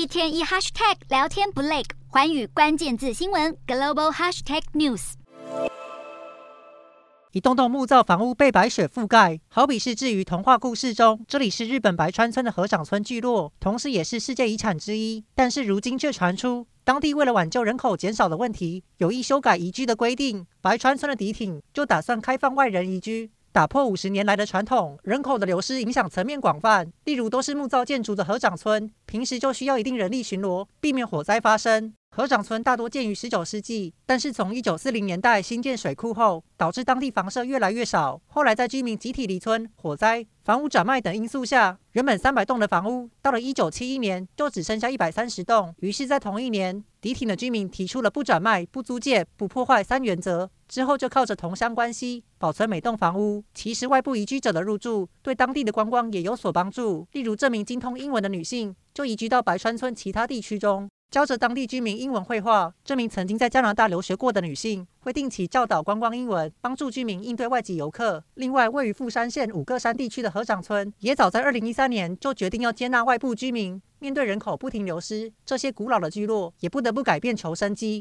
一天一 hashtag 聊天不累，寰宇关键字新闻 global hashtag news。一栋栋木造房屋被白雪覆盖，好比是置于童话故事中。这里是日本白川村的合掌村聚落，同时也是世界遗产之一。但是如今却传出，当地为了挽救人口减少的问题，有意修改移居的规定。白川村的迪町就打算开放外人移居，打破五十年来的传统。人口的流失影响层面广泛，例如都是木造建筑的合掌村，平时就需要一定人力巡逻，避免火灾发生。合掌村大多建于十九世纪，但是从一九四零年代新建水库后，导致当地房舍越来越少。后来在居民集体离村、火灾、房屋转卖等因素下，原本三百栋的房屋，到了一九七一年就只剩下一百三十栋。于是，在同一年，迪町的居民提出了不转卖、不租借、不破坏三原则。之后就靠着同乡关系保存每栋房屋。其实，外部移居者的入住对当地的观光也有所帮助。例如，这名精通英文的女性就移居到白川村其他地区中。教着当地居民英文会话。这名曾经在加拿大留学过的女性会定期教导观光英文，帮助居民应对外籍游客。另外，位于富山县五个山地区的河掌村，也早在二零一三年就决定要接纳外部居民。面对人口不停流失，这些古老的聚落也不得不改变求生机。